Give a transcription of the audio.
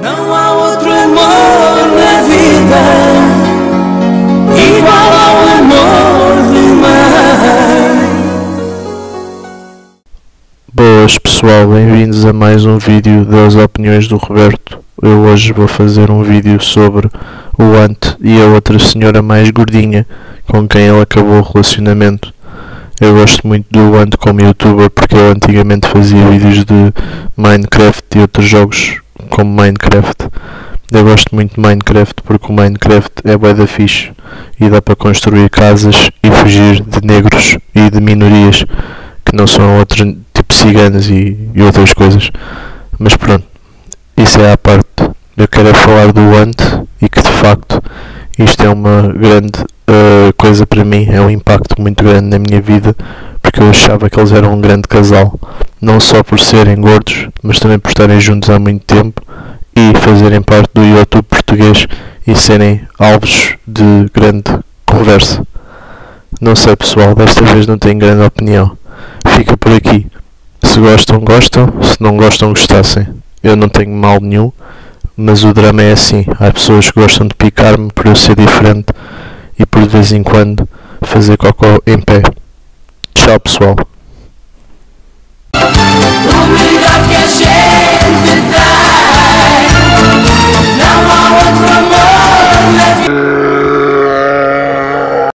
Não há outro amor na vida igual ao amor de mãe. Boas pessoal, bem-vindos a mais um vídeo das opiniões do Roberto. Eu hoje vou fazer um vídeo sobre o Ant e a outra senhora mais gordinha com quem ele acabou o relacionamento. Eu gosto muito do Ant como youtuber porque ele antigamente fazia vídeos de Minecraft e outros jogos como Minecraft. Eu gosto muito de Minecraft porque o Minecraft é bué da fixe e dá para construir casas e fugir de negros e de minorias que não são outros tipo ciganos e, e outras coisas. Mas pronto, isso é à parte. Eu quero é falar do Ant e que de facto isto é uma grande uh, coisa para mim, é um impacto muito grande na minha vida porque eu achava que eles eram um grande casal, não só por serem gordos, mas também por estarem juntos há muito tempo e fazerem parte do YouTube português e serem alvos de grande conversa. Não sei pessoal, desta vez não tenho grande opinião. Fica por aqui. Se gostam, gostam. Se não gostam, gostassem. Eu não tenho mal nenhum, mas o drama é assim. Há pessoas que gostam de picar-me por eu ser diferente e por de vez em quando fazer cocó em pé. Tchau pessoal.